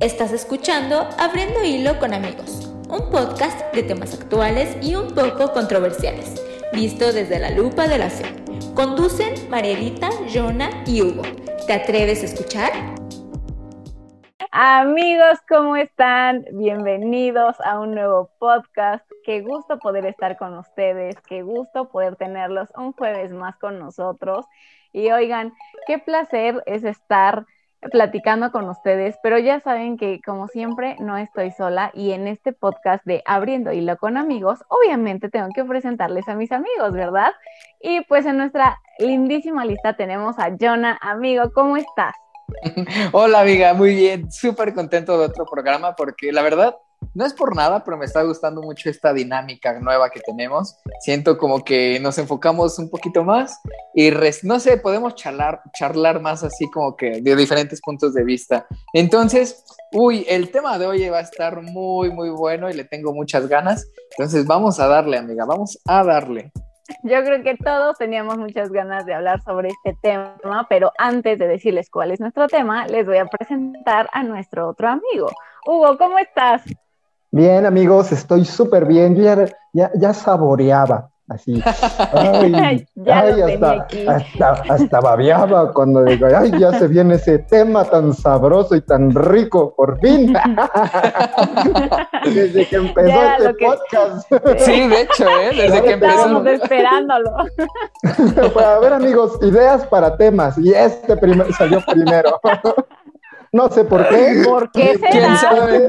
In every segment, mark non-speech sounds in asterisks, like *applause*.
Estás escuchando Abriendo Hilo con Amigos, un podcast de temas actuales y un poco controversiales, visto desde la lupa de la fe. Conducen Marielita, Jonah y Hugo. ¿Te atreves a escuchar? Amigos, ¿cómo están? Bienvenidos a un nuevo podcast. Qué gusto poder estar con ustedes, qué gusto poder tenerlos un jueves más con nosotros. Y oigan, qué placer es estar platicando con ustedes, pero ya saben que como siempre no estoy sola y en este podcast de Abriendo Hilo con amigos, obviamente tengo que presentarles a mis amigos, ¿verdad? Y pues en nuestra lindísima lista tenemos a Jonah, amigo, ¿cómo estás? *laughs* Hola amiga, muy bien, súper contento de otro programa porque la verdad no es por nada, pero me está gustando mucho esta dinámica nueva que tenemos. Siento como que nos enfocamos un poquito más y no sé, podemos charlar, charlar más así como que de diferentes puntos de vista. Entonces, uy, el tema de hoy va a estar muy, muy bueno y le tengo muchas ganas. Entonces, vamos a darle, amiga, vamos a darle. Yo creo que todos teníamos muchas ganas de hablar sobre este tema, pero antes de decirles cuál es nuestro tema, les voy a presentar a nuestro otro amigo. Hugo, ¿cómo estás? Bien, amigos, estoy súper bien. Yo ya, ya, saboreaba así. *laughs* Ay, ya ay, hasta, hasta, hasta, babeaba cuando digo, ay, ya se viene ese tema tan sabroso y tan rico, por fin. *laughs* Desde que empezó este podcast. Sí, de hecho, ¿eh? desde que empezó. Estábamos esperándolo. *laughs* Pues, a ver, amigos, ideas para temas. Y este primer, salió primero. No sé por qué. ¿Por qué será? ¿Quién sabe?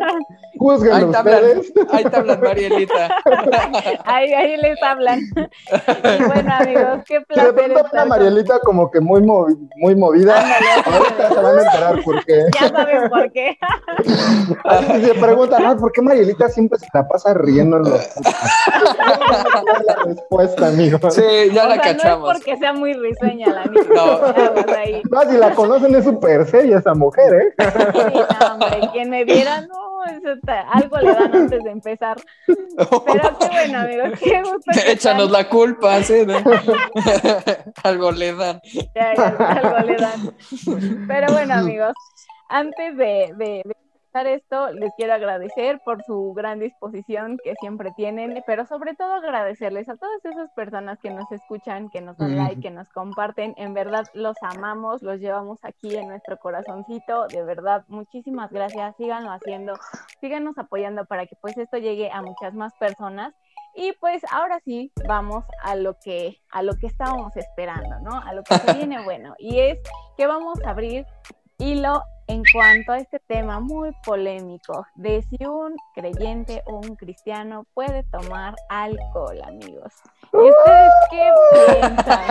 Juzguen ahí ustedes. ahí te hablan, Marielita. *laughs* ahí, ahí les hablan. Y bueno, amigos, qué placer. De pronto estar Marielita como que muy, movi muy movida. Ahorita se van a enterar por qué. Ya saben por qué. *laughs* Así se preguntan, ¿por qué Marielita siempre se la pasa riendo en los... *laughs* la respuesta, amigo. Sí, ya o la sea, cachamos. No es porque sea muy risueña la amiga. No. Ahí. No, si la conocen es súper seria esa mujer, ¿eh? Sí, no, hombre, quien me viera, no, algo le dan antes de empezar. Pero qué bueno, amigos, *laughs* qué gusto. Échanos la culpa, ¿sí? ¿no? *laughs* Algo le dan. Ya, ya, algo le dan. Pero bueno, amigos, antes de, de, de esto, les quiero agradecer por su gran disposición que siempre tienen, pero sobre todo agradecerles a todas esas personas que nos escuchan, que nos dan like, que nos comparten. En verdad los amamos, los llevamos aquí en nuestro corazoncito. De verdad, muchísimas gracias. Síganlo haciendo, síganos apoyando para que pues esto llegue a muchas más personas. Y pues ahora sí, vamos a lo que a lo que estábamos esperando, ¿no? A lo que se *laughs* viene bueno. Y es que vamos a abrir hilo en cuanto a este tema muy polémico de si un creyente o un cristiano puede tomar alcohol, amigos. ¿Y ustedes qué piensan? *laughs*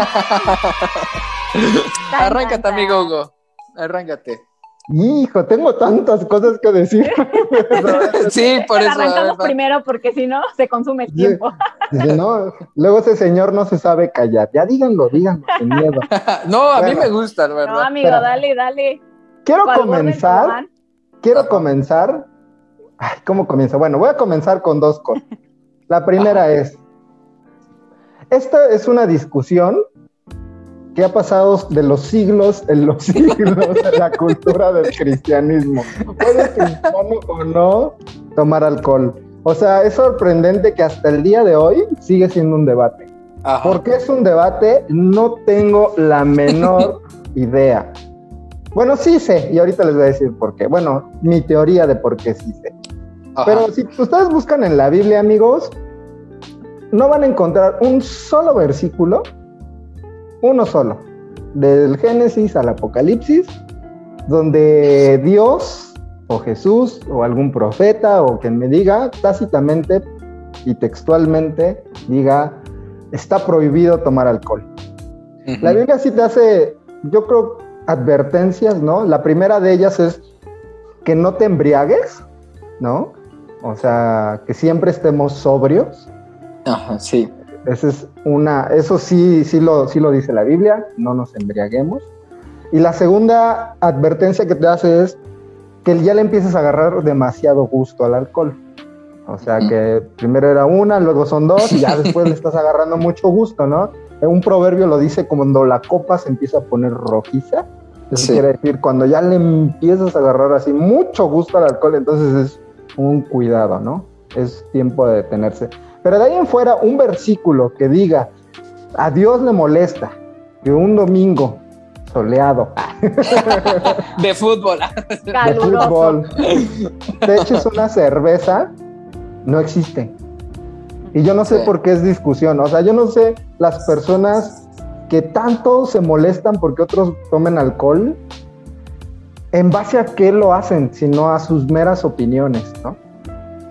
Arráncate, amigo. Hugo. Arráncate. Hijo, tengo tantas cosas que decir. *laughs* Sí, por Pero eso. arrancamos verdad. primero porque si no se consume el tiempo. Dice, no, luego ese señor no se sabe callar. Ya díganlo, díganlo, sin miedo. *laughs* No, a mí Bueno. me gusta, la No, verdad. amigo, dale, dale. Quiero ¿Cuál borde comenzar, quiero comenzar. Ay, ¿cómo comienzo? Bueno, voy a comenzar con dos cosas. La primera *laughs* es, esta es una discusión que ha pasado de los siglos en los *laughs* siglos en la cultura del cristianismo. ¿Puede cristiano o no tomar alcohol? O sea, es sorprendente que hasta el día de hoy sigue siendo un debate. Ajá. ¿Por qué es un debate? No tengo la menor *laughs* idea. Bueno, sí sé, y ahorita les voy a decir por qué. Bueno, mi teoría de por qué sí sé. Ajá. Pero si ustedes buscan en la Biblia, amigos, no van a encontrar un solo versículo, uno solo, del Génesis al Apocalipsis, donde Dios o Jesús o algún profeta o quien me diga tácitamente y textualmente diga, está prohibido tomar alcohol. Ujú. La Biblia sí te hace, yo creo, advertencias, ¿no? La primera de ellas es que no te embriagues, ¿no? O sea, que siempre estemos sobrios. Ajá, sí. Esa es una, eso sí, sí lo, sí lo dice la Biblia, no nos embriaguemos. Y la segunda advertencia que te hace es que ya le empieces a agarrar demasiado gusto al alcohol. O sea, que primero era una, luego son dos y ya después le estás agarrando mucho gusto, ¿no? Un proverbio lo dice como cuando la copa se empieza a poner rojiza, Eso quiere decir, cuando ya le empiezas a agarrar así mucho gusto al alcohol, entonces es un cuidado, ¿no? Es tiempo de detenerse. Pero de ahí en fuera, un versículo que diga, a Dios le molesta que un domingo soleado *laughs* de fútbol, de fútbol, te eches una cerveza, no existe. Y yo no sé por qué es discusión. O sea, yo no sé las personas que tanto se molestan porque otros tomen alcohol, en base a qué lo hacen, sino a sus meras opiniones, ¿no?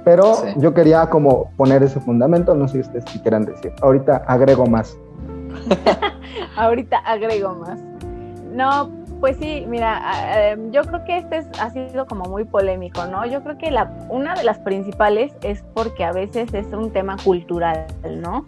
Pero yo quería como poner ese fundamento, no sé si ustedes quieran decir. Ahorita agrego más. *laughs* Ahorita agrego más. No, pues sí, mira, em, yo creo que este ha sido como muy polémico, ¿no? Yo creo que la, una de las principales es porque a veces es un tema cultural, ¿no?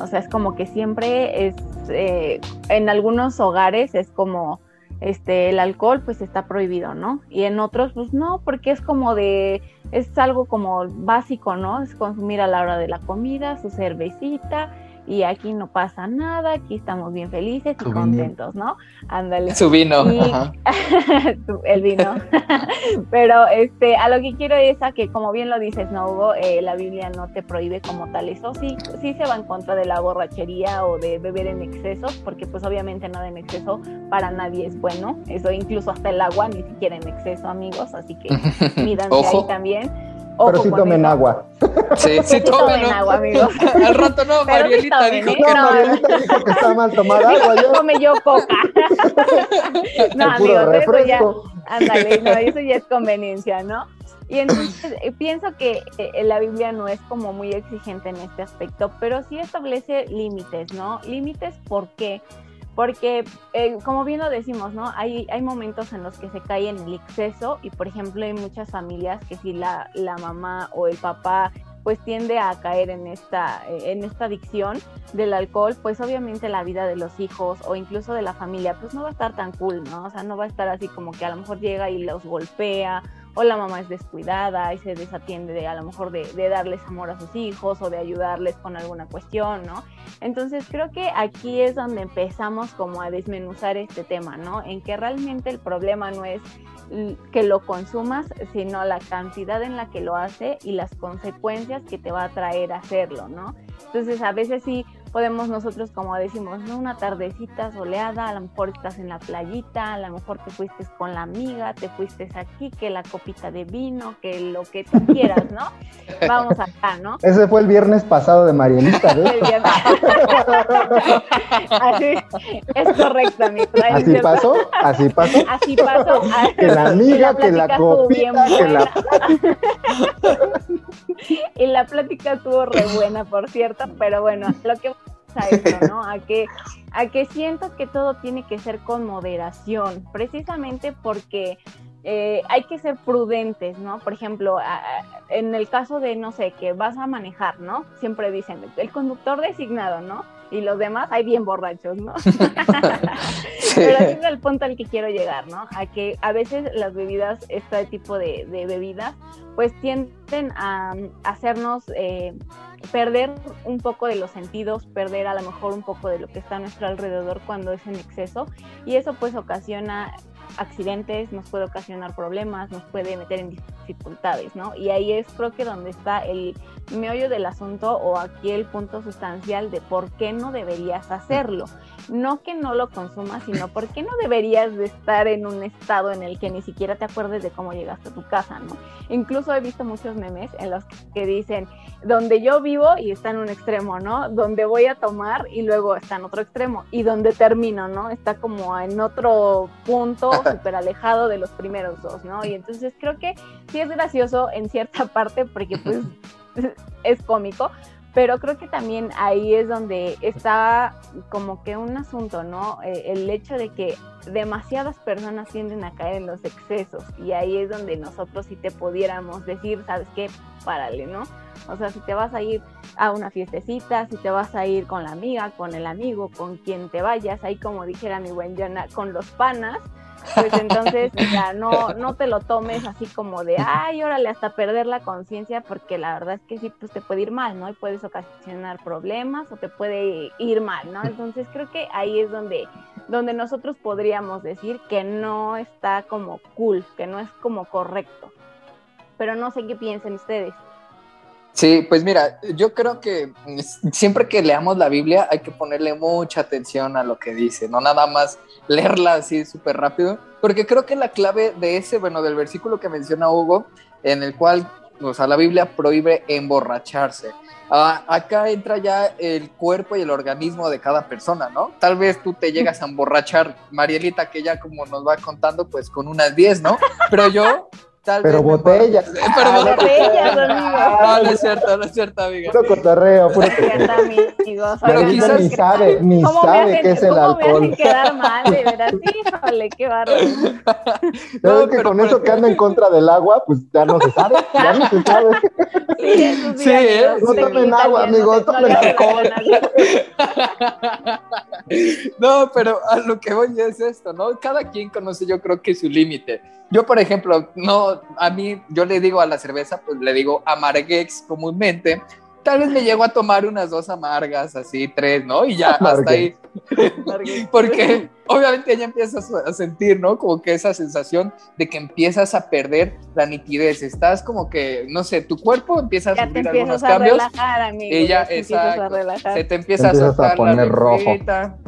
O sea, es como que siempre es, eh, en algunos hogares es como, este, el alcohol pues está prohibido, ¿no? Y en otros pues no, porque es como de, es algo como básico, ¿no? Es consumir a la hora de la comida, su cervecita y aquí no pasa nada, aquí estamos bien felices y contentos, ¿no? Ándale. Su vino. *laughs* el vino. *laughs* Pero este, a lo que quiero es a que, como bien lo dices, no Hugo, eh, la Biblia no te prohíbe como tal eso, sí, sí se va en contra de la borrachería o de beber en exceso, porque pues obviamente nada en exceso para nadie es bueno, eso incluso hasta el agua, ni siquiera en exceso, amigos, así que *laughs* mídanse ahí también pero sí tomen agua. Sí, sí tomen, agua, amigos. Al rato no, Marielita dijo ¿eh? que no. Marielita dijo que está mal tomar agua. ¿ya? Tome yo coca. *laughs* no, amigos, eso ya, ándale, no, *laughs* eso ya es conveniencia, ¿no? Y entonces eh, pienso que eh, la Biblia no es como muy exigente en este aspecto, pero sí establece límites, ¿no? Límites, ¿por qué? porque eh, como bien lo decimos, ¿no? Hay, hay momentos en los que se cae en el exceso y por ejemplo hay muchas familias que si la, la mamá o el papá pues tiende a caer en esta, eh, en esta adicción del alcohol, pues obviamente la vida de los hijos o incluso de la familia pues no va a estar tan cool, ¿no? O sea, no va a estar así como que a lo mejor llega y los golpea o la mamá es descuidada y se desatiende de a lo mejor de, darles amor a sus hijos o de ayudarles con alguna cuestión, ¿no? Entonces creo que aquí es donde empezamos como a desmenuzar este tema, ¿no? En que realmente el problema no es que lo consumas, sino la cantidad en la que lo hace y las consecuencias que te va a traer hacerlo, ¿no? Entonces a veces sí podemos nosotros, como decimos, ¿no? Una tardecita soleada, a lo mejor estás en la playita, a lo mejor te fuiste con la amiga, te fuiste aquí, que la copita de vino, que lo que tú *laughs* quieras, ¿no? Vamos acá, ¿no? Ese fue el viernes pasado de Marielita, ¿ves? *laughs* así, es correcto, mi ¿Así pasó? ¿Así pasó? Así pasó. Que la amiga, que la copita, que la... *laughs* y la plática estuvo re buena, por cierto, pero bueno, lo que a eso, ¿no? A que, a que siento que todo tiene que ser con moderación, precisamente porque eh, hay que ser prudentes, ¿no? Por ejemplo, en el caso de, no sé, que vas a manejar, ¿no? Siempre dicen, el conductor designado, ¿no? Y los demás hay bien borrachos, ¿no? *laughs* *laughs* Pero ese es el punto al que quiero llegar, ¿no? A que a veces las bebidas, este tipo de, bebidas, pues tienden a, hacernos eh, perder un poco de los sentidos, perder a lo mejor un poco de lo que está a nuestro alrededor cuando es en exceso y eso pues ocasiona accidentes, nos puede ocasionar problemas, nos puede meter en dificultades, ¿no? Y ahí es creo que donde está el meollo del asunto o aquí el punto sustancial de por qué no deberías hacerlo. No que no lo consumas, sino por qué no deberías de estar en un estado en el que ni siquiera te acuerdes de cómo llegaste a tu casa, ¿no? Incluso he visto muchos memes en los que dicen, donde yo vivo y está en un extremo, ¿no? Donde voy a tomar y luego está en otro extremo. Y donde termino, ¿no? Está como en otro punto *laughs* súper alejado de los primeros dos, ¿no? Y entonces creo que sí es gracioso en cierta *laughs* parte porque pues es cómico, pero creo que también ahí es donde está como que un asunto, ¿no? Eh, el hecho de que demasiadas personas tienden a caer en los excesos y ahí es donde nosotros si te pudiéramos decir, ¿sabes qué? Párale, ¿no? O sea, si te vas a ir a una fiestecita, si te vas a ir con la amiga, con el amigo, con quien te vayas, ahí como dijera mi buen Jonah, con los panas, pues entonces ya no, no te lo tomes así como de, ay, órale, hasta perder la conciencia, porque la verdad es que sí, pues te puede ir mal, ¿no? Y puedes ocasionar problemas o te puede ir mal, ¿no? Entonces creo que ahí es donde donde nosotros podríamos decir que no está como cool, que no es como correcto. Pero no sé qué piensen ustedes. Sí, pues mira, yo creo que siempre que leamos la Biblia hay que ponerle mucha atención a lo que dice, no nada más leerla así súper rápido, porque creo que la clave de ese, bueno, del versículo que menciona Hugo, en el cual, o sea, la Biblia prohíbe emborracharse. Ah, acá entra ya el cuerpo y el organismo de cada persona, ¿no? Tal vez tú te llegas a emborrachar, Marielita, que ya como nos va contando, pues con unas 10, ¿no? Pero yo pero botellas. Pero botellas, No, no es cierto, no es cierto, amiga. Puro cotorreo, puro cotorreo. Pero quizás ni sabe, ni sabe qué es el alcohol. Me quedar mal, de verdad. Híjole, qué bárbaro. *laughs* No, que con eso que anda en contra del agua, pues ya no se sabe, ya no se sabe. *laughs* Sí, eso sí. Sí, ¿eh? No tomen agua, amigos, tomen alcohol. *laughs* No, pero a lo que voy es esto, ¿no? Cada quien conoce, yo creo que su límite. Yo, por ejemplo, no, a mí, yo le digo a la cerveza, pues le digo amarguex comúnmente, tal vez me llego a tomar unas dos amargas, así, tres, ¿no? Y ya hasta ahí. *laughs* Porque obviamente ya empiezas a sentir, ¿no? Como que esa sensación de que empiezas a perder la nitidez. Estás como que, no sé, tu cuerpo empieza a sufrir algunos a cambios. Relajar, amigo, y ya, exacto, se te empieza a soltar poner la rojo.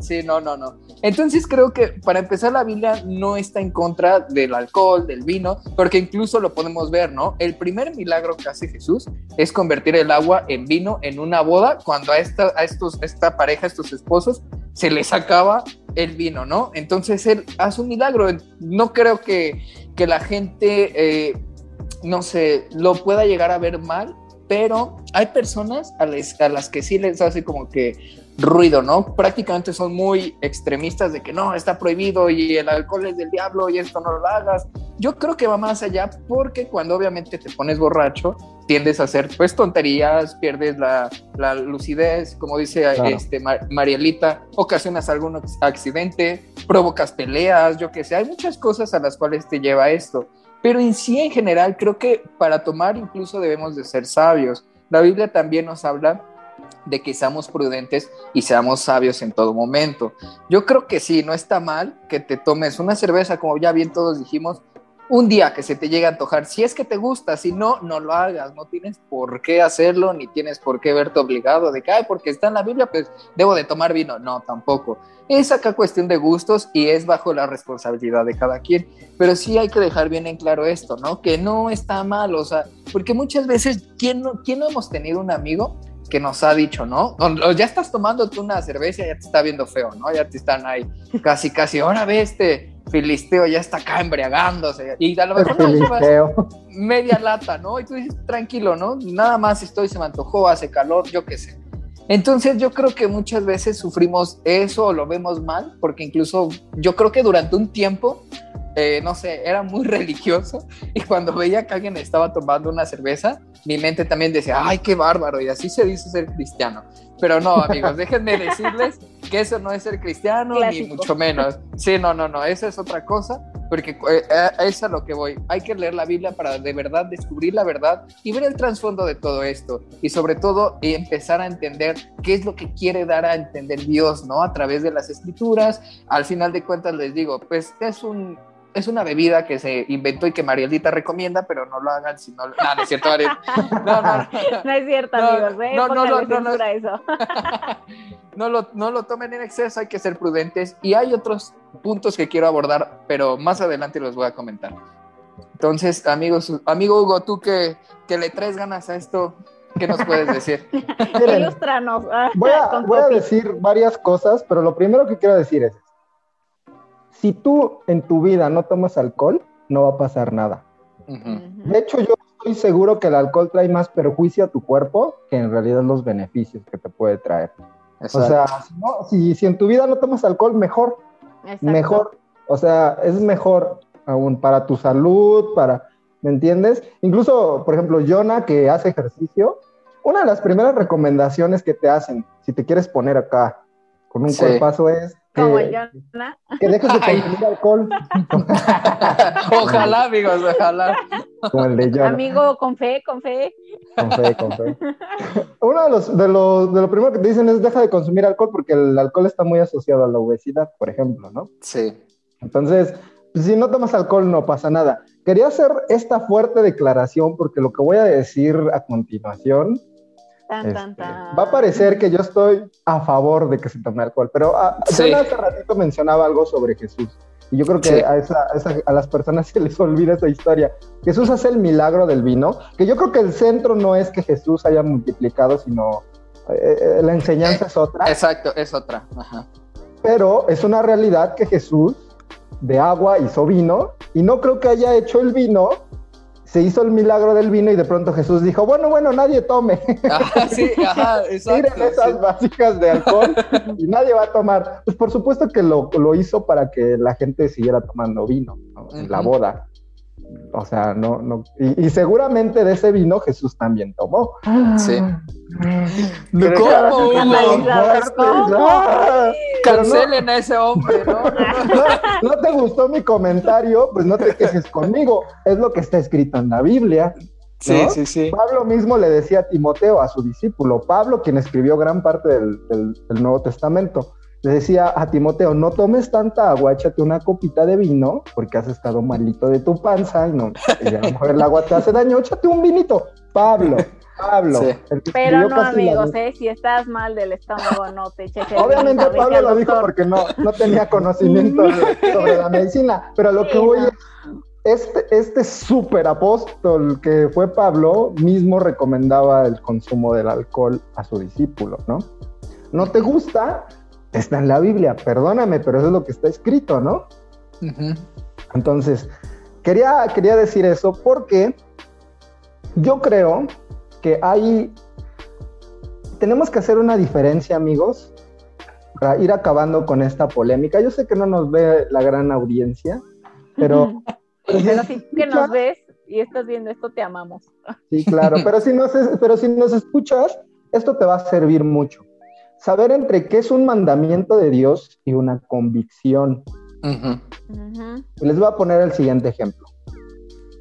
Sí, no, no, no. Entonces creo que para empezar la Biblia no está en contra del alcohol, del vino, porque incluso lo podemos ver, ¿no? El primer milagro que hace Jesús es convertir el agua en vino en una boda cuando a esta, a estos, esta pareja, estos esposos, se les acaba el vino, ¿no? Entonces él hace un milagro. No creo que, que la gente, eh, no sé, lo pueda llegar a ver mal, pero hay personas a a las que sí les hace como que ruido, ¿no? Prácticamente son muy extremistas de que no, está prohibido y el alcohol es del diablo y esto no lo hagas. Yo creo que va más allá porque cuando obviamente te pones borracho, tiendes a hacer pues tonterías, pierdes la, la lucidez, como dice claro. este, Marielita, ocasionas algún accidente, provocas peleas, yo qué sé, hay muchas cosas a las cuales te lleva esto. Pero en sí, en general, creo que para tomar incluso debemos de ser sabios. La Biblia también nos habla de que seamos prudentes y seamos sabios en todo momento. Yo creo que sí, no está mal que te tomes una cerveza, como ya bien todos dijimos, un día que se te llegue a antojar, si es que te gusta, si no, no lo hagas, no tienes por qué hacerlo, ni tienes por qué verte obligado de que, ay, porque está en la Biblia, pues debo de tomar vino, no, tampoco. Es acá cuestión de gustos y es bajo la responsabilidad de cada quien, pero sí hay que dejar bien en claro esto, ¿no? Que no está mal, o sea, porque muchas veces, ¿quién no, quién no hemos tenido un amigo que nos ha dicho, ¿no? O ya estás tomando tú una cerveza ya te está viendo feo, ¿no? Ya te están ahí casi, casi, ahora ve este filisteo, ya está acá embriagándose. Y a lo mejor no llevas media lata, ¿no? Y tú dices, tranquilo, ¿no? Nada más estoy, se me antojó, hace calor, yo qué sé. Entonces yo creo que muchas veces sufrimos eso o lo vemos mal, porque incluso yo creo que durante un tiempo eh, no sé, era muy *laughs* religioso y cuando veía que alguien estaba tomando una cerveza, mi mente también decía, ay, qué bárbaro, y así se dice ser cristiano. Pero no, amigos, *laughs* déjenme decirles que eso no es ser cristiano, Clásico. ni mucho menos. Sí, no, no, no, eso es otra cosa, porque eh, es a lo que voy. Hay que leer la Biblia para de verdad descubrir la verdad y ver el trasfondo de todo esto. Y sobre todo, empezar a entender qué es lo que quiere dar a entender Dios, ¿no? A través de las escrituras. Al final de cuentas, les digo, pues es un es una bebida que se inventó y que Marielita recomienda, pero no lo hagan si no... No, no es cierto, Mariel. *laughs* No, no, no. No es cierto, No, amigos. ¿eh? no, no, no, no, eso. *laughs* no, lo, no lo tomen en exceso, hay que ser prudentes. Y hay otros puntos que quiero abordar, pero más adelante los voy a comentar. Entonces, amigos, amigo Hugo, tú que, que le traes ganas a esto, ¿qué nos puedes decir? *laughs* Miren, ah, voy a, voy a decir varias cosas, pero lo primero que quiero decir es, si tú en tu vida no tomas alcohol, no va a pasar nada. De hecho, yo estoy seguro que el alcohol trae más perjuicio a tu cuerpo que en realidad los beneficios que te puede traer. O sea, si, no- si, si en tu vida no tomas alcohol, mejor, Exacto. mejor. O sea, es mejor aún para tu salud, para, ¿me entiendes? Incluso, por ejemplo, Jonah, que hace ejercicio, una de las primeras recomendaciones que te hacen, si te quieres poner acá con un Sí. cuerpazo es Como que, el Jonah. que dejes de *laughs* Ay. consumir alcohol. *laughs* Ojalá, amigos, ojalá. Como el de Jonah. Amigo, con fe, con fe. Con fe, con fe. Uno de los, de los, de lo primero que te dicen es deja de consumir alcohol porque el alcohol está muy asociado a la obesidad, por ejemplo, ¿no? Sí. Entonces, si no tomas alcohol no pasa nada. Quería hacer esta fuerte declaración porque lo que voy a decir a continuación Tan, tan, este, tan. va a parecer que yo estoy a favor de que se tome alcohol, pero ah, Sí. Jonah hace ratito mencionaba algo sobre Jesús. Y yo creo que Sí. a, esa- a esa- a las personas *laughs* se les olvida esa historia. Jesús hace el milagro del vino, que yo creo que el centro no es que Jesús haya multiplicado, sino eh, eh, la enseñanza es otra. Exacto, es otra. Ajá. Pero es una realidad que Jesús de agua hizo vino y no creo que haya hecho el vino. Se hizo el milagro del vino y de pronto Jesús dijo, bueno, bueno, nadie tome. Ajá, *laughs* sí, ajá, *laughs* exacto. Tiren esas sí. vasijas de alcohol y nadie va a tomar. Pues por supuesto que lo, lo hizo para que la gente siguiera tomando vino ¿no? en la boda. O sea, no, no. Y, y seguramente de ese vino Jesús también tomó. Sí. ¿Cómo, Hugo? Analizador, ¿cómo? Pero no- Cancelen a ese hombre, ¿no? no, no. no te gustó mi comentario, pues no te quejes conmigo. Es lo que está escrito en la Biblia. Sí, ¿No? sí, sí. Pablo mismo le decía a Timoteo, a su discípulo, Pablo, quien escribió gran parte del, del- del Nuevo Testamento, le decía a Timoteo, no tomes tanta agua, échate una copita de vino, porque has estado malito de tu panza y, no, y a lo mejor el agua te hace daño, échate un vinito. Pablo, Pablo. Sí. Pero no, la- amigos, ¿eh? si estás mal del estómago, no te el Obviamente Pablo lo dijo porque no, no tenía conocimiento de- sobre la medicina, pero lo que voy no. es, este, este super apóstol que fue Pablo mismo recomendaba el consumo del alcohol a su discípulo, ¿no? ¿No te gusta? Está en la Biblia, perdóname, pero eso es lo que está escrito, ¿no? Entonces, quería, quería decir eso porque yo creo que hay, tenemos que hacer una diferencia, amigos, para ir acabando con esta polémica. Yo sé que no nos ve la gran audiencia, pero... Pero sí que nos ves y estás viendo esto, te amamos. Sí, claro, pero si, nos, pero si nos escuchas, esto te va a servir mucho. Saber entre qué es un mandamiento de Dios y una convicción. Les voy a poner el siguiente ejemplo.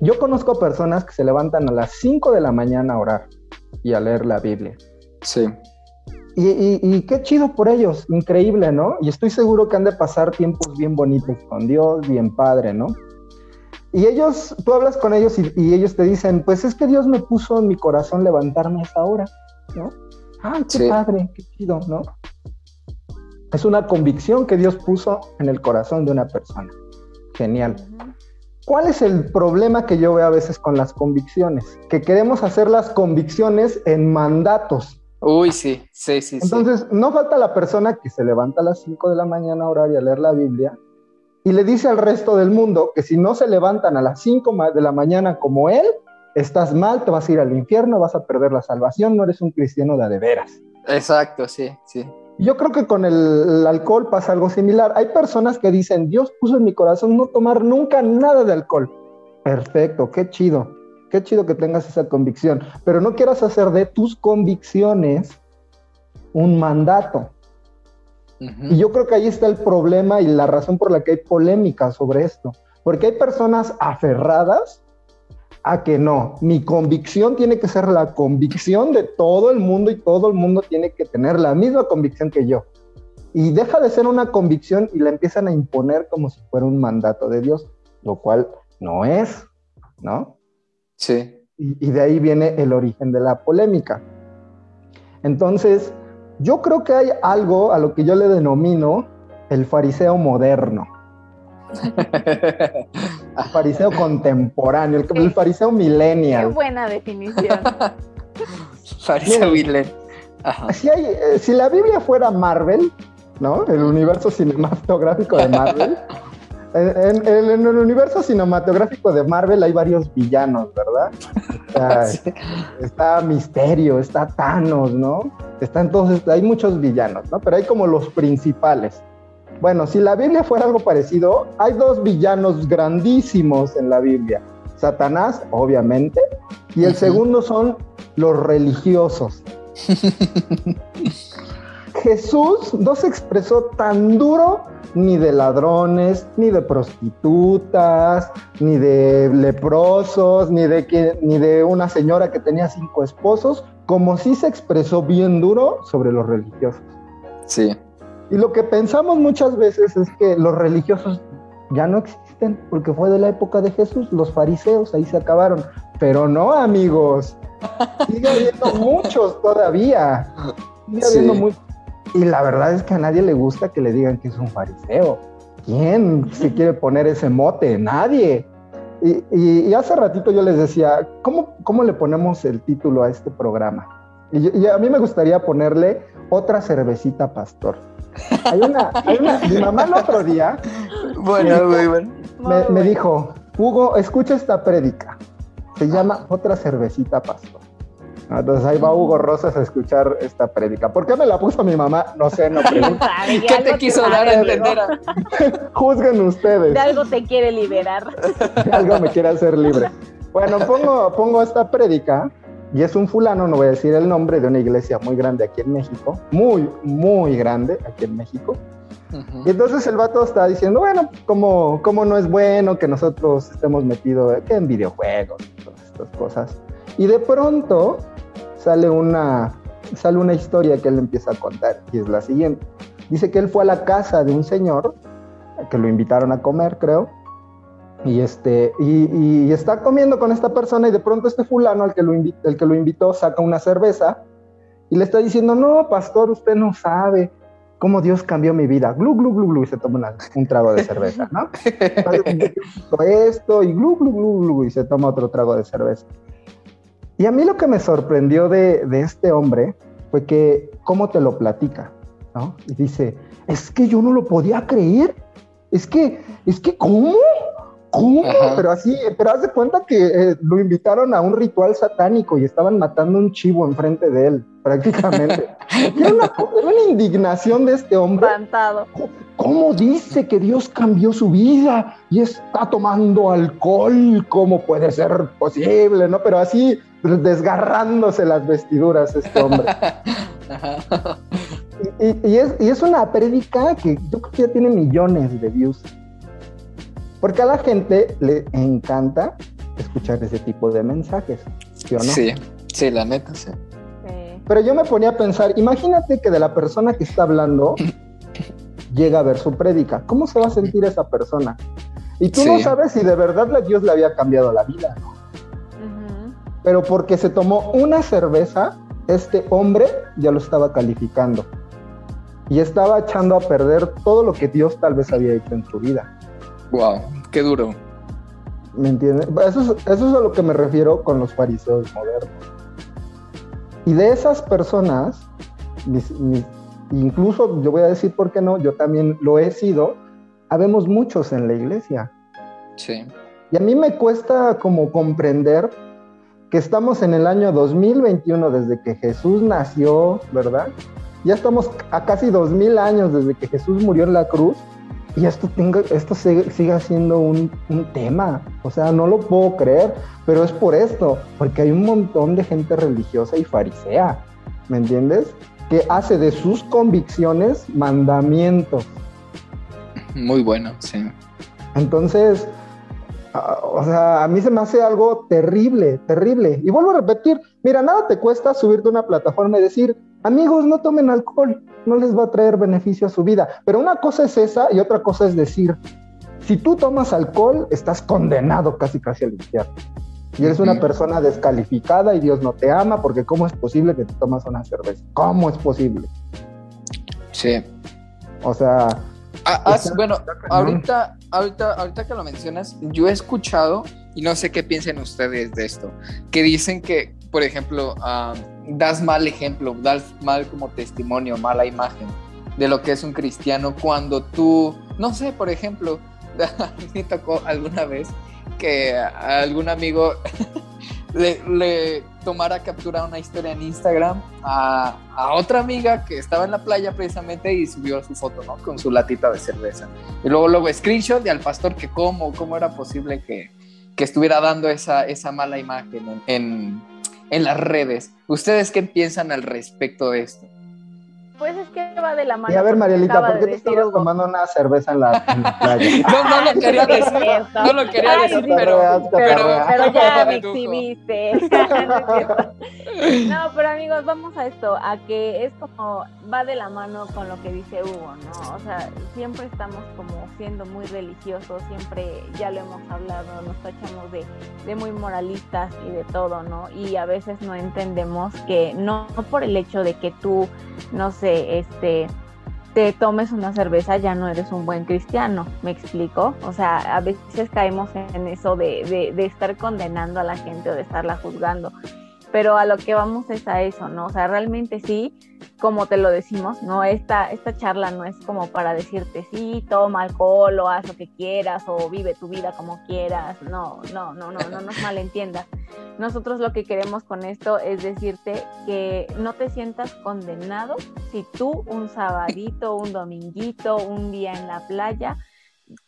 Yo conozco personas que se levantan a las 5 de la mañana a orar y a leer la Biblia. Sí. Y, y- y qué chido por ellos, increíble, ¿no? Y estoy seguro que han de pasar tiempos bien bonitos con Dios, bien padre, ¿no? Y ellos, tú hablas con ellos y, y ellos te dicen, pues es que Dios me puso en mi corazón levantarme a esa hora, ¿no? Ay, qué Sí. padre, qué chido, ¿no? Es una convicción que Dios puso en el corazón de una persona. Genial. ¿Cuál es el problema que yo veo a veces con las convicciones? Que queremos hacer las convicciones en mandatos. Uy, sí, sí, sí, sí. Entonces, no falta la persona que se levanta a las 5 de la mañana a orar y a leer la Biblia y le dice al resto del mundo que si no se levantan a las 5 ma- de la mañana como él, estás mal, te vas a ir al infierno, vas a perder la salvación, no eres un cristiano de a de veras. Exacto, sí, sí. Yo creo que con el, el alcohol pasa algo similar. Hay personas que dicen, Dios puso en mi corazón no tomar nunca nada de alcohol. Perfecto, qué chido. Qué chido que tengas esa convicción. Pero no quieras hacer de tus convicciones un mandato. Ujú. Y yo creo que ahí está el problema y la razón por la que hay polémica sobre esto. Porque hay personas aferradas a que no. Mi convicción tiene que ser la convicción de todo el mundo y todo el mundo tiene que tener la misma convicción que yo. Y deja de ser una convicción y la empiezan a imponer como si fuera un mandato de Dios, lo cual no es, ¿no? Sí. Y, y de ahí viene el origen de la polémica. Entonces, yo creo que hay algo a lo que yo le denomino el fariseo moderno, *laughs* *laughs* fariseo contemporáneo, el, el fariseo Qué millennial. buena definición. *laughs* Fariseo. Si, hay, eh, si la Biblia fuera Marvel, ¿no? El universo cinematográfico de Marvel. *laughs* En, en- en el universo cinematográfico de Marvel hay varios villanos, ¿verdad? Sí. está Misterio, está Thanos, ¿no? Están todos, hay muchos villanos, ¿no? Pero hay como los principales. Bueno, si la Biblia fuera algo parecido, hay dos villanos grandísimos en la Biblia. Satanás, obviamente, y el segundo son los religiosos. *laughs* Jesús no se expresó tan duro ni de ladrones, ni de prostitutas, ni de leprosos, ni de, que, ni de una señora que tenía cinco esposos, como sí se expresó bien duro sobre los religiosos. Sí. Y lo que pensamos muchas veces es que los religiosos ya no existen, porque fue de la época de Jesús, los fariseos ahí se acabaron. Pero no, amigos, sigue habiendo *laughs* muchos todavía. Sigue habiendo Sí. muchos. Y la verdad es que a nadie le gusta que le digan que es un fariseo. ¿Quién se quiere poner ese mote? Nadie. Y, y- y hace ratito yo les decía, ¿cómo, ¿cómo le ponemos el título a este programa? Y, y a mí me gustaría ponerle otra cervecita pastor. Hay una, hay una- mi mamá el otro día Bueno, muy bueno. me, me dijo, Hugo, escucha esta prédica. Se llama Otra cervecita pastor. Entonces ahí va Hugo Rosas a escuchar esta prédica. ¿Por qué me la puso mi mamá? No sé, no *laughs* pregunto. ¿Qué te quiso dar a entender? *laughs* Juzguen ustedes. De algo te quiere liberar. *laughs* algo me quiere hacer libre. Bueno, pongo, pongo esta prédica y es un fulano, no voy a decir el nombre, de una iglesia muy grande aquí en México, muy, muy grande aquí en México. Y entonces el vato está diciendo, bueno, como, como no es bueno que nosotros estemos metidos en videojuegos todas estas cosas. Y de pronto sale una, sale una historia que él empieza a contar y es la siguiente. Dice que él fue a la casa de un señor que lo invitaron a comer, creo. Y, este, y, y está comiendo con esta persona y de pronto este fulano, el que, lo invi- el que lo invitó, saca una cerveza y le está diciendo, no, pastor, usted no sabe cómo Dios cambió mi vida. Glu, glu, glu, glu, y se toma una- un trago de cerveza, ¿no? *laughs* Esto y glu, glu, glu, glu, y se toma otro trago de cerveza. Y a mí lo que me sorprendió de, de este hombre fue que cómo te lo platica, ¿no? Y dice, es que yo no lo podía creer. Es que, es que, ¿cómo? ¿Cómo? Ajá. Pero así, pero haz de cuenta que eh, lo invitaron a un ritual satánico y estaban matando un chivo enfrente de él, *laughs* prácticamente. Era una, era una indignación de este hombre. Espantado. ¿Cómo dice que Dios cambió su vida y está tomando alcohol? ¿Cómo puede ser posible? ¿No? Pero así desgarrándose las vestiduras este hombre. *laughs* Ajá. Y, y- y es, y es una prédica que yo creo que ya tiene millones de views. Porque a la gente le encanta escuchar ese tipo de mensajes, ¿sí o no? Sí, sí, la neta, sí. Sí. Pero yo me ponía a pensar, imagínate que de la persona que está hablando *laughs* llega a ver su prédica. ¿Cómo se va a sentir esa persona? Y tú no sabes si de verdad la Dios le había cambiado la vida, ¿no? Pero porque se tomó una cerveza, este hombre ya lo estaba calificando. Y estaba echando a perder todo lo que Dios tal vez había hecho en su vida. Wow, qué duro. ¿Me entiendes? Eso es, eso es a lo que me refiero con los fariseos modernos. Y de esas personas, mis- mis- incluso yo voy a decir por qué no, yo también lo he sido, habemos muchos en la iglesia. Sí. Y a mí me cuesta como comprender que estamos en el año 2021 desde que Jesús nació, ¿verdad? Ya estamos a casi 2000 años desde que Jesús murió en la cruz y esto, tenga, esto sigue, siga siendo un, un tema. O sea, no lo puedo creer, pero es por esto, porque hay un montón de gente religiosa y farisea, ¿me entiendes? Que hace de sus convicciones mandamientos. Muy bueno, sí. Entonces, ah, o sea, a mí se me hace algo terrible, terrible. Y vuelvo a repetir, mira, nada te cuesta subirte a una plataforma y decir, amigos, no tomen alcohol, no les va a traer beneficio a su vida. Pero una cosa es esa y otra cosa es decir, si tú tomas alcohol, estás condenado casi casi al infierno. Y eres una persona descalificada y Dios no te ama porque ¿cómo es posible que te tomas una cerveza? ¿Cómo es posible? Sí. O sea, Ah, ah, Está- bueno, ahorita, ahorita, ahorita que lo mencionas, yo he escuchado, y no sé qué piensen ustedes de esto, que dicen que, por ejemplo, ah, das mal ejemplo, das mal como testimonio, mala imagen de lo que es un cristiano cuando tú, no sé, por ejemplo, *laughs* me tocó alguna vez que algún amigo *laughs* le, le tomara captura una historia en Instagram a, a otra amiga que estaba en la playa precisamente y subió su foto, ¿no? Con su latita de cerveza. Y luego, luego screenshot y al pastor que cómo, cómo era posible que, que estuviera dando esa, esa mala imagen en, en, en las redes. ¿Ustedes qué piensan al respecto de esto? Pues es que va de la mano. Y a ver, Marielita, ¿por qué te estabas tomando una cerveza en la, en la playa? *laughs* No, no lo quería decir, no lo quería Ay, decir, sí, pero, pero- pero, pero ya me exhibiste. *laughs* No, pero amigos, vamos a esto, a que es como, va de la mano con lo que dice Hugo, ¿no? O sea, siempre estamos como siendo muy religiosos, siempre, ya lo hemos hablado, nos tachamos de, de muy moralistas y de todo, ¿no? Y a veces no entendemos que no por el hecho de que tú, no sé, este te tomes una cerveza ya no eres un buen cristiano, ¿me explico? O sea, a veces caemos en eso de, de, de estar condenando a la gente o de estarla juzgando, pero a lo que vamos es a eso, ¿no? O sea, realmente sí, como te lo decimos, ¿no? Esta, esta charla no es como para decirte, sí, toma alcohol o haz lo que quieras o vive tu vida como quieras, no, no, no, no, no nos malentiendas. Nosotros lo que queremos con esto es decirte que no te sientas condenado si tú un sabadito, un dominguito, un día en la playa,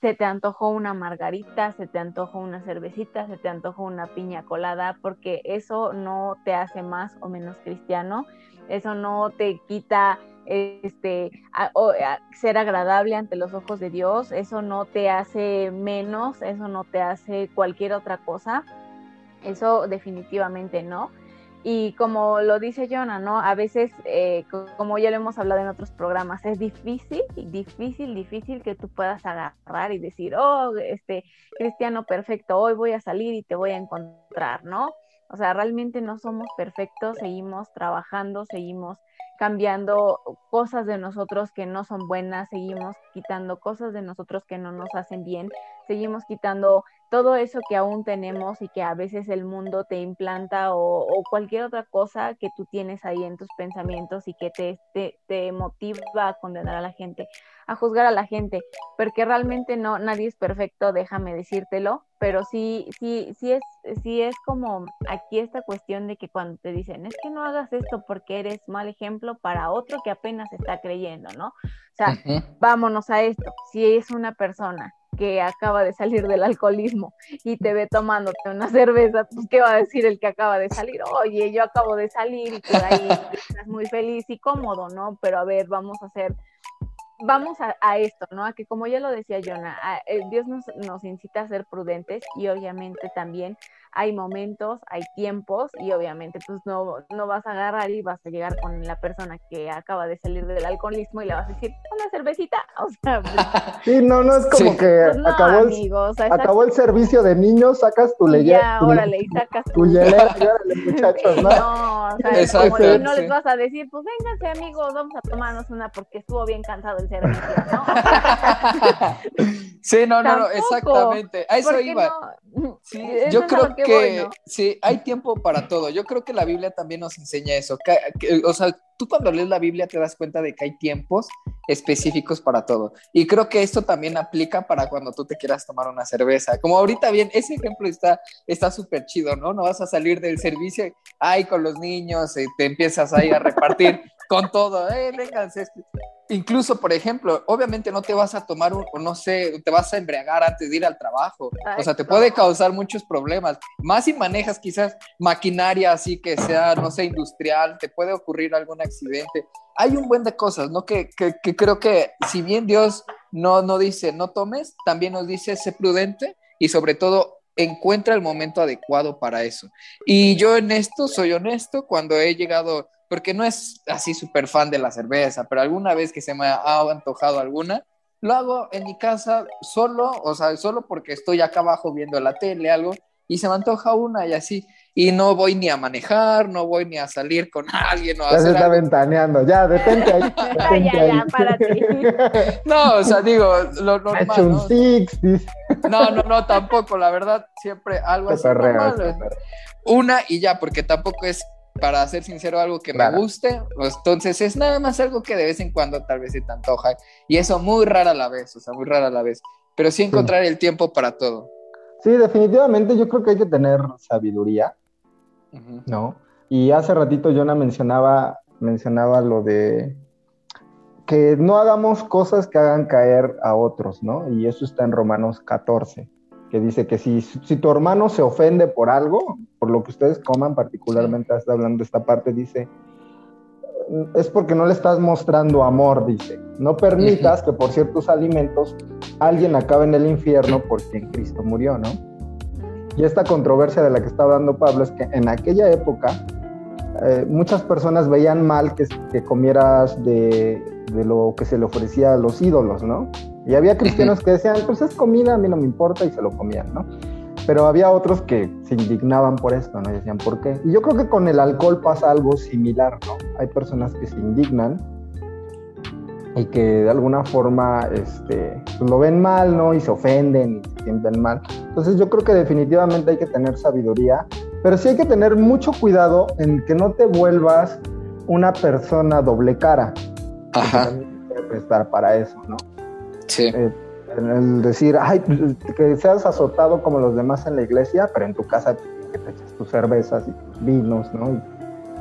se te antojó una margarita, se te antojó una cervecita, se te antojó una piña colada, porque eso no te hace más o menos cristiano, eso no te quita este ser agradable ante los ojos de Dios, eso no te hace menos, eso no te hace cualquier otra cosa, eso definitivamente no. Y como lo dice Jonah, ¿no? A veces, eh, co- como ya lo hemos hablado en otros programas, es difícil, difícil, difícil que tú puedas agarrar y decir, oh, este, cristiano perfecto, hoy voy a salir y te voy a encontrar, ¿no? O sea, realmente no somos perfectos, seguimos trabajando, seguimos cambiando cosas de nosotros que no son buenas, seguimos quitando cosas de nosotros que no nos hacen bien, seguimos quitando todo eso que aún tenemos y que a veces el mundo te implanta o, o cualquier otra cosa que tú tienes ahí en tus pensamientos y que te, te, te motiva a condenar a la gente, a juzgar a la gente, porque realmente no, nadie es perfecto, déjame decírtelo, pero sí, sí, sí es, sí es como aquí esta cuestión de que cuando te dicen, es que no hagas esto porque eres mal ejemplo para otro que apenas está creyendo, ¿no? O sea, vámonos a esto. Si es una persona que acaba de salir del alcoholismo y te ve tomándote una cerveza, pues ¿qué va a decir el que acaba de salir? Oye, yo acabo de salir y tú ahí *laughs* estás muy feliz y cómodo, ¿no? Pero a ver, vamos a hacer, vamos a, a esto, ¿no? A que como ya lo decía Jonah, a- eh, Dios nos, nos incita a ser prudentes y obviamente también hay momentos, hay tiempos y obviamente pues no, no vas a agarrar y vas a llegar con la persona que acaba de salir del alcoholismo y le vas a decir, una cervecita, *laughs* o sea, pues, *laughs* Sí, no, no es como Sí. que pues no, acabó, el, amigo, o sea, acabó el servicio de niños, sacas tu y leye- ya, tu, órale, y sacas tu y órale, muchachos, *laughs* ¿no? No, o sea, es Exacto, como no sí. les vas a decir, pues vénganse amigos, vamos a tomarnos una porque estuvo bien cansado el servicio, ¿no? Sí, no, no, no, exactamente. A eso ¿Por qué iba. no? Sí, Eso yo creo que, que voy, ¿no? sí, hay tiempo para todo. Yo creo que la Biblia también nos enseña eso. que- que- o sea, tú cuando lees la Biblia te das cuenta de que hay tiempos específicos para todo. Y creo que esto también aplica para cuando tú te quieras tomar una cerveza. Como ahorita bien, ese ejemplo está está súper chido, ¿no? No vas a salir del servicio, ay, con los niños, eh, te empiezas ahí a repartir con todo, eh, vénganse. Incluso, por ejemplo, obviamente no te vas a tomar un, o no sé, te vas a embriagar antes de ir al trabajo. O sea, te puede causar muchos problemas. Más si manejas quizás maquinaria así que sea, no sé, industrial, te puede ocurrir algún accidente. Hay un buen de cosas, ¿no? Que, que, que creo que si bien Dios no, no dice no tomes, también nos dice sé prudente y sobre todo encuentra el momento adecuado para eso. Y yo en esto soy honesto cuando he llegado, porque no es así súper fan de la cerveza, pero alguna vez que se me ha antojado alguna, lo hago en mi casa solo, o sea, solo porque estoy acá abajo viendo la tele, algo, y se me antoja una y así. Y no voy ni a manejar, no voy ni a salir con alguien o a Ya se está algo. ventaneando, ya, detente ahí. *laughs* Ya, detente ya, ahí. ya, párate. *laughs* No, o sea, digo, lo Ha normal, hecho un ¿no? six, dice. No, no, no, tampoco, la verdad, siempre algo así normal, una y ya, porque tampoco es, para ser sincero, algo que me guste, pues, entonces es nada más algo que de vez en cuando tal vez se te antoja, y eso muy rara a la vez, o sea, muy rara a la vez, pero sí encontrar el tiempo para todo. Sí, definitivamente yo creo que hay que tener sabiduría. ¿no? Y hace ratito Jonah mencionaba, mencionaba lo de que no hagamos cosas que hagan caer a otros, ¿no? Y eso está en Romanos 14, que dice que si, si tu hermano se ofende por algo, por lo que ustedes coman, particularmente está hablando de esta parte, dice, es porque no le estás mostrando amor, dice. No permitas que por ciertos alimentos alguien acabe en el infierno por quien Cristo murió, ¿no? Y esta controversia de la que está hablando Pablo es que en aquella época eh, muchas personas veían mal que, que comieras de, de, lo que se le ofrecía a los ídolos, ¿no? Y había cristianos *laughs* que decían, pues es comida, a mí no me importa, y se lo comían, ¿no? Pero había otros que se indignaban por esto, ¿no? Y decían, ¿por qué? Y yo creo que con el alcohol pasa algo similar, ¿no? Hay personas que se indignan y que de alguna forma este, pues lo ven mal, ¿no? Y se ofenden y se sienten mal. Entonces yo creo que definitivamente hay que tener sabiduría, pero sí hay que tener mucho cuidado en que no te vuelvas una persona doble cara. Ajá. Que prestar para eso, ¿no? Sí. Eh, el decir, ay, que seas azotado como los demás en la iglesia, pero en tu casa que te echas tus cervezas y tus vinos, ¿no?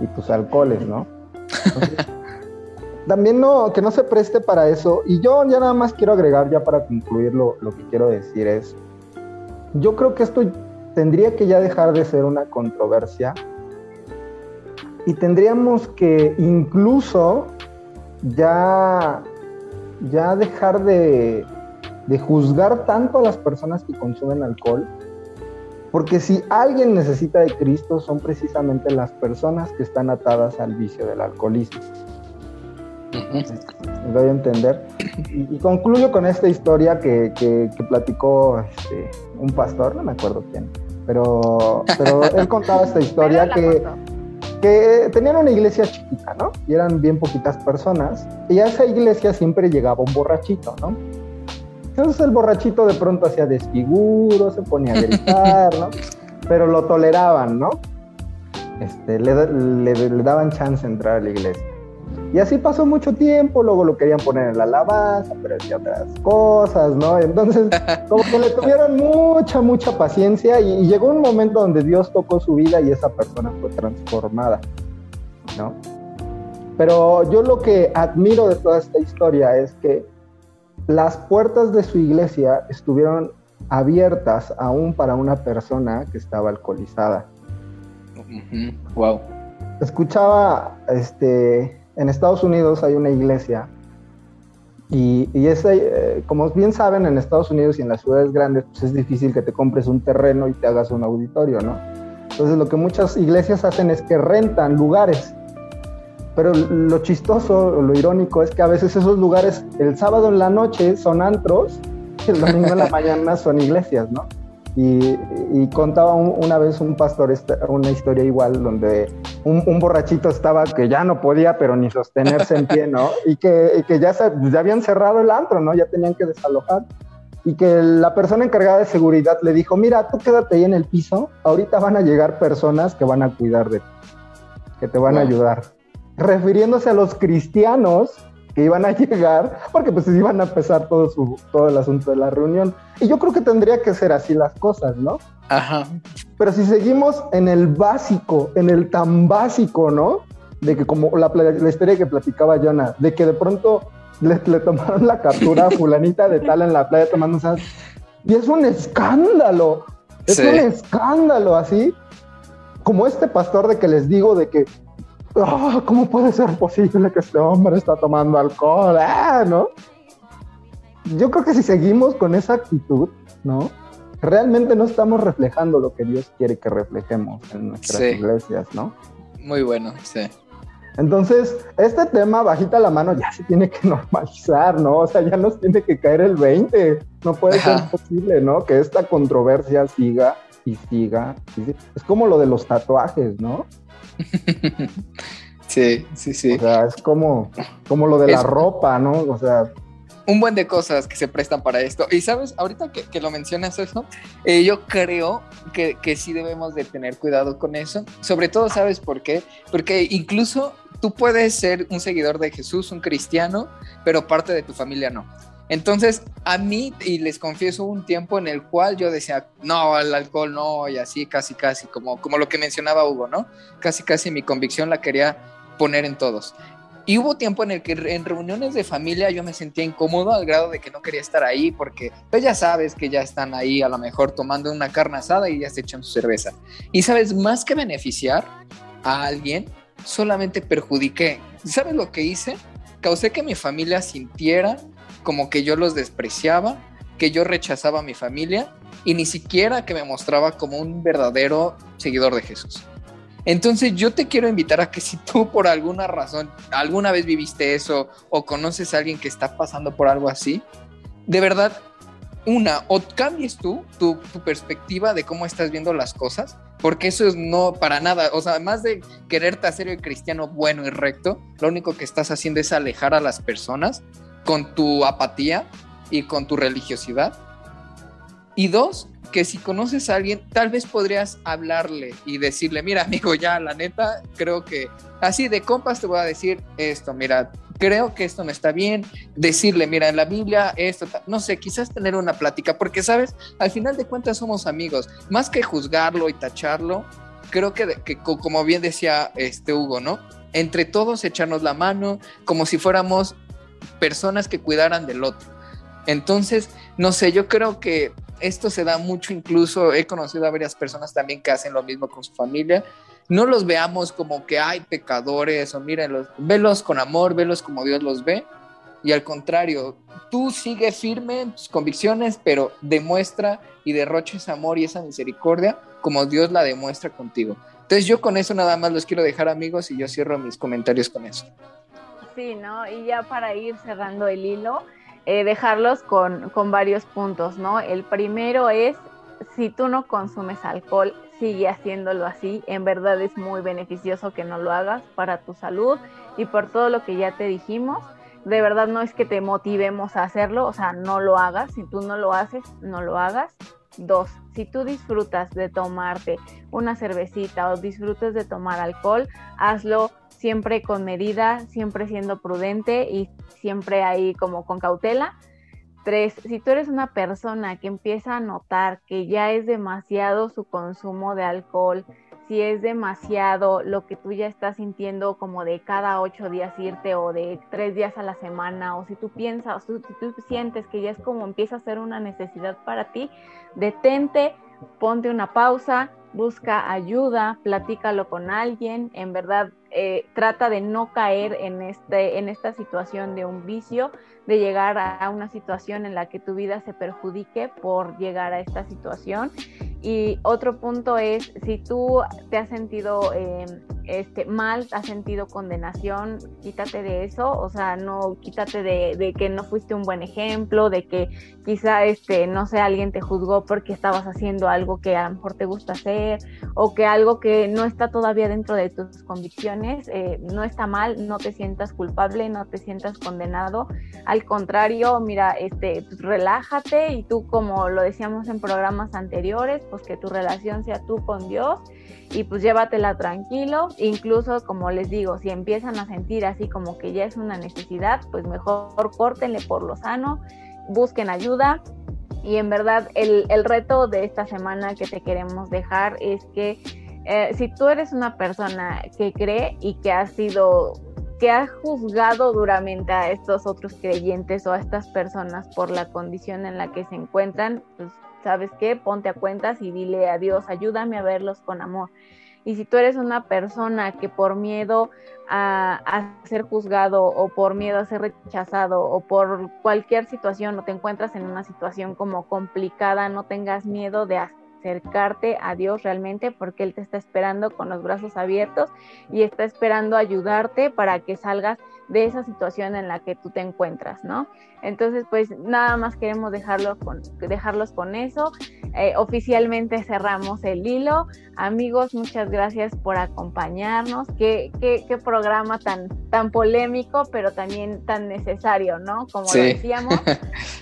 Y, tus alcoholes, ¿no? *laughs* También no, que no se preste para eso. Y yo ya nada más quiero agregar, ya para concluir lo que quiero decir es, yo creo que esto tendría que ya dejar de ser una controversia y tendríamos que incluso ya, ya dejar de, de juzgar tanto a las personas que consumen alcohol, porque si alguien necesita de Cristo son precisamente las personas que están atadas al vicio del alcoholismo. Me doy a entender. Y, y, concluyo con esta historia que, que, que platicó este, un pastor, no me acuerdo quién, pero, pero él contaba esta historia que, que tenían una iglesia chiquita, ¿no? Y eran bien poquitas personas. Y a esa iglesia siempre llegaba un borrachito, ¿no? Entonces el borrachito de pronto hacía desfiguro, se ponía a gritar, ¿no? *laughs* Pero lo toleraban, ¿no? Este, le, le, le, daban chance de entrar a la iglesia. Y así pasó mucho tiempo, luego lo querían poner en la alabanza, pero hacía otras cosas, ¿no? Entonces, *laughs* como que le tuvieron mucha, mucha paciencia y, y llegó un momento donde Dios tocó su vida y esa persona fue transformada, ¿no? Pero yo lo que admiro de toda esta historia es que las puertas de su iglesia estuvieron abiertas aún para una persona que estaba alcoholizada. Uh -huh. Wow. Escuchaba, este, en Estados Unidos hay una iglesia y, y ese, eh, como bien saben, en Estados Unidos y en las ciudades grandes, pues es difícil que te compres un terreno y te hagas un auditorio, ¿no? Entonces lo que muchas iglesias hacen es que rentan lugares pero lo chistoso, lo irónico es que a veces esos lugares el sábado en la noche son antros y el domingo en la *laughs* mañana son iglesias, ¿no? Y, y contaba un, una vez un pastor esta, una historia igual donde un, un, borrachito estaba que ya no podía pero ni sostenerse en pie, ¿no? *laughs* Y que, y que ya, se, ya habían cerrado el antro, ¿no? Ya tenían que desalojar. Y que la persona encargada de seguridad le dijo, mira, tú quédate ahí en el piso, ahorita van a llegar personas que van a cuidar de ti, que te van wow. a ayudar refiriéndose a los cristianos que iban a *laughs* llegar, porque pues iban a empezar todo, su, todo el asunto de la reunión. Y yo creo que tendría que ser así las cosas, ¿no? Ajá. Pero si seguimos en el básico, en el tan básico, ¿no? De que como la, la historia que platicaba Jonah, de que de pronto le, le tomaron la captura a *laughs* fulanita de tal en la playa tomando esas... Y es un escándalo, es sí. un escándalo así. Como este pastor de que les digo de que oh, ¿cómo puede ser posible que este hombre está tomando alcohol? Ah, ¿no? Yo creo que si seguimos con esa actitud, ¿no? Realmente no estamos reflejando lo que Dios quiere que reflejemos en nuestras sí. iglesias, ¿no? Muy bueno, sí. Entonces, este tema, bajita la mano, ya se tiene que *laughs* normalizar, ¿no? O sea, ya nos tiene que caer el 20. No puede Ajá. ser posible, ¿no? Que esta controversia siga y siga. Y siga. Es como lo de los tatuajes, ¿no? *laughs* Sí, sí, sí. O sea, es como, como lo de es, la ropa, ¿no? O sea. Un buen de cosas que se prestan para esto. Y sabes, ahorita que, que lo mencionas eso, eh, yo creo que, que, sí debemos de tener cuidado con eso. Sobre todo, ¿sabes por qué? Porque incluso tú puedes ser un seguidor de Jesús, un cristiano, pero parte de tu familia no. Entonces, a mí, y les confieso, un tiempo en el cual yo decía, no, el alcohol no, y así, casi, casi, como, como lo que mencionaba Hugo, ¿no? Casi, casi mi convicción la quería poner en todos. Y hubo tiempo en el que en reuniones de familia yo me sentía incómodo al grado de que no quería estar ahí porque pues ya sabes que ya están ahí a lo mejor tomando una carne asada y ya se echan su cerveza. Y sabes, más que beneficiar a alguien, solamente perjudiqué. ¿Sabes lo que hice? Causé que mi familia sintiera como que yo los despreciaba, que yo rechazaba a mi familia y ni siquiera que me mostraba como un verdadero seguidor de Jesús. Entonces yo te quiero invitar a que si tú por alguna razón alguna vez viviste eso o conoces a alguien que está pasando por algo así, de verdad, una, o cambies tú tu, perspectiva de cómo estás viendo las cosas, porque eso es no para nada, o sea, además de quererte hacer el cristiano bueno y recto, lo único que estás haciendo es alejar a las personas con tu apatía y con tu religiosidad. Y dos, que si conoces a alguien, tal vez podrías hablarle y decirle, mira amigo, ya la neta, creo que así de compas te voy a decir esto, mira, creo que esto no está bien, decirle, mira, en la Biblia esto, no sé, quizás tener una plática, porque sabes, al final de cuentas somos amigos, más que juzgarlo y tacharlo, creo que, que como bien decía este Hugo, ¿no? Entre todos echarnos la mano, como si fuéramos personas que cuidaran del otro. Entonces, no sé, yo creo que esto se da mucho, incluso he conocido a varias personas también que hacen lo mismo con su familia. No los veamos como que hay pecadores o mírenlos, velos con amor, velos como Dios los ve. Y al contrario, tú sigue firme en tus convicciones, pero demuestra y derrocha ese amor y esa misericordia como Dios la demuestra contigo. Entonces yo con eso nada más los quiero dejar amigos y yo cierro mis comentarios con eso. Sí, ¿no? Y ya para ir cerrando el hilo, eh, dejarlos con, con varios puntos, ¿no? El primero es, si tú no consumes alcohol, sigue haciéndolo así. En verdad es muy beneficioso que no lo hagas para tu salud y por todo lo que ya te dijimos. De verdad no es que te motivemos a hacerlo, o sea, no lo hagas. Si tú no lo haces, no lo hagas. Dos, si tú disfrutas de tomarte una cervecita o disfrutas de tomar alcohol, hazlo siempre con medida, siempre siendo prudente y siempre ahí como con cautela. Tres, si tú eres una persona que empieza a notar que ya es demasiado su consumo de alcohol, si es demasiado lo que tú ya estás sintiendo como de cada ocho días irte o de tres días a la semana, o si tú piensas, o si tú sientes que ya es como empieza a ser una necesidad para ti, detente, ponte una pausa, busca ayuda, platícalo con alguien, en verdad eh, trata de no caer en, este, en esta situación de un vicio, de llegar a una situación en la que tu vida se perjudique por llegar a esta situación. Y otro punto es, si tú te has sentido eh, este, mal, has sentido condenación, quítate de eso, o sea, no quítate de, que no fuiste un buen ejemplo, de que quizá, este, no sé, alguien te juzgó porque estabas haciendo algo que a lo mejor te gusta hacer o que algo que no está todavía dentro de tus convicciones, eh, no está mal, no te sientas culpable, no te sientas condenado, al contrario, mira, este, pues, relájate y tú, como lo decíamos en programas anteriores, pues que tu relación sea tú con Dios y pues llévatela tranquilo. Incluso, como les digo, si empiezan a sentir así como que ya es una necesidad, pues mejor córtenle por lo sano, busquen ayuda. Y en verdad, el, reto de esta semana que te queremos dejar es que eh, si tú eres una persona que cree y que ha sido que ha juzgado duramente a estos otros creyentes o a estas personas por la condición en la que se encuentran, pues ¿sabes qué? Ponte a cuentas y dile a Dios, ayúdame a verlos con amor. Y si tú eres una persona que por miedo a, ser juzgado o por miedo a ser rechazado o por cualquier situación o te encuentras en una situación como complicada, no tengas miedo de acercarte a Dios realmente porque Él te está esperando con los brazos abiertos y está esperando ayudarte para que salgas de esa situación en la que tú te encuentras, ¿no? Entonces, pues nada más queremos dejarlo con, dejarlos con eso. Eh, oficialmente cerramos el hilo. Amigos, muchas gracias por acompañarnos. Qué, qué, qué programa tan, tan polémico, pero también tan necesario, ¿no? Como lo decíamos. *laughs*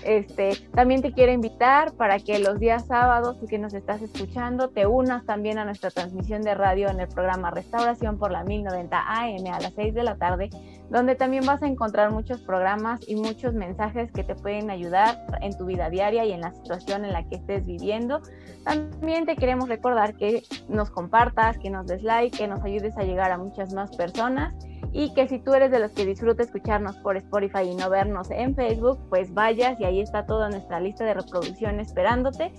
Este, también te quiero invitar para que los días sábados, tú que nos estás escuchando, te unas también a nuestra transmisión de radio en el programa Restauración por la 1090 AM a las 6 de la tarde, donde también vas a encontrar muchos programas y muchos mensajes que te pueden ayudar en tu vida diaria y en la situación en la que estés viviendo. También te queremos recordar que nos compartas, que nos des like, que nos ayudes a llegar a muchas más personas y que si tú eres de los que disfruta escucharnos por Spotify y no vernos en Facebook, pues vayas y ahí está toda nuestra lista de reproducción esperándote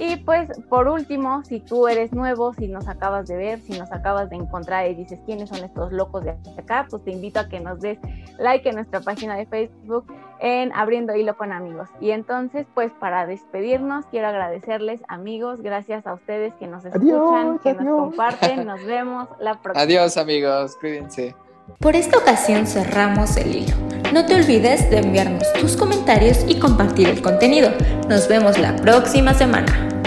Y pues por último, si tú eres nuevo, si nos acabas de ver, si nos acabas de encontrar y dices quiénes son estos locos de acá, pues te invito a que nos des like en nuestra página de Facebook en Abriendo Hilo con Amigos. Y entonces, pues para despedirnos, quiero agradecerles amigos, gracias a ustedes que nos escuchan, que nos comparten, *laughs* nos vemos la próxima. Adiós amigos, cuídense. Por esta ocasión cerramos el hilo. No te olvides de enviarnos tus comentarios y compartir el contenido. Nos vemos la próxima semana.